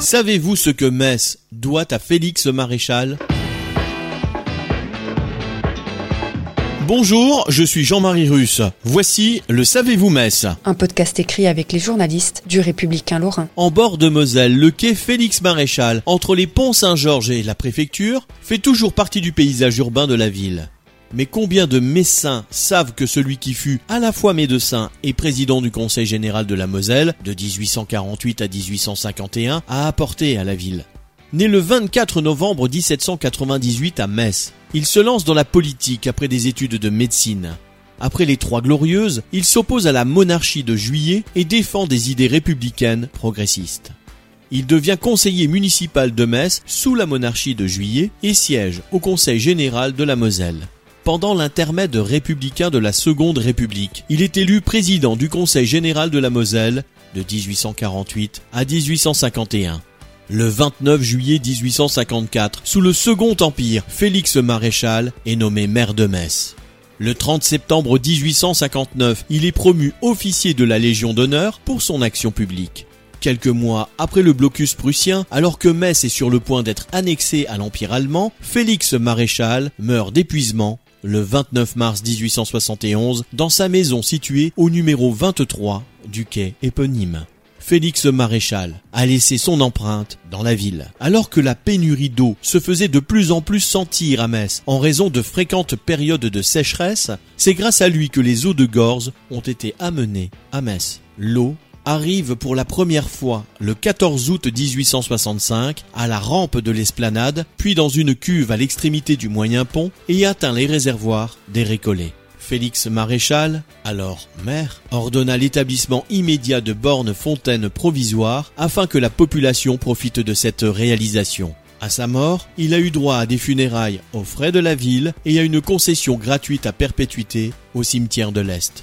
Savez-vous ce que Metz doit à Félix Maréchal? Bonjour, je suis Jean-Marie Russe. Voici le Savez-vous Metz? Un podcast écrit avec les journalistes du Républicain Lorrain. En bord de Moselle, le quai Félix Maréchal, entre les ponts Saint-Georges et la préfecture, fait toujours partie du paysage urbain de la ville. Mais combien de Messins savent que celui qui fut à la fois médecin et président du Conseil général de la Moselle, de 1848 à 1851, a apporté à la ville? Né le 24 novembre 1798 à Metz, il se lance dans la politique après des études de médecine. Après les Trois Glorieuses, il s'oppose à la monarchie de Juillet et défend des idées républicaines progressistes. Il devient conseiller municipal de Metz sous la monarchie de Juillet et siège au Conseil général de la Moselle. Pendant l'intermède républicain de la Seconde République, il est élu président du Conseil général de la Moselle de 1848 à 1851. Le 29 juillet 1854, sous le Second Empire, Félix Maréchal est nommé maire de Metz. Le 30 septembre 1859, il est promu officier de la Légion d'honneur pour son action publique. Quelques mois après le blocus prussien, alors que Metz est sur le point d'être annexé à l'Empire allemand, Félix Maréchal meurt d'épuisement le 29 mars 1871 dans sa maison située au numéro 23 du quai éponyme. Félix Maréchal a laissé son empreinte dans la ville. Alors que la pénurie d'eau se faisait de plus en plus sentir à Metz en raison de fréquentes périodes de sécheresse, c'est grâce à lui que les eaux de Gorze ont été amenées à Metz. L'eau arrive pour la première fois le 14 août 1865 à la rampe de l'esplanade, puis dans une cuve à l'extrémité du moyen pont et atteint les réservoirs des récollets. Félix Maréchal, alors maire, ordonna l'établissement immédiat de bornes fontaines provisoires afin que la population profite de cette réalisation. À sa mort, il a eu droit à des funérailles aux frais de la ville et à une concession gratuite à perpétuité au cimetière de l'Est.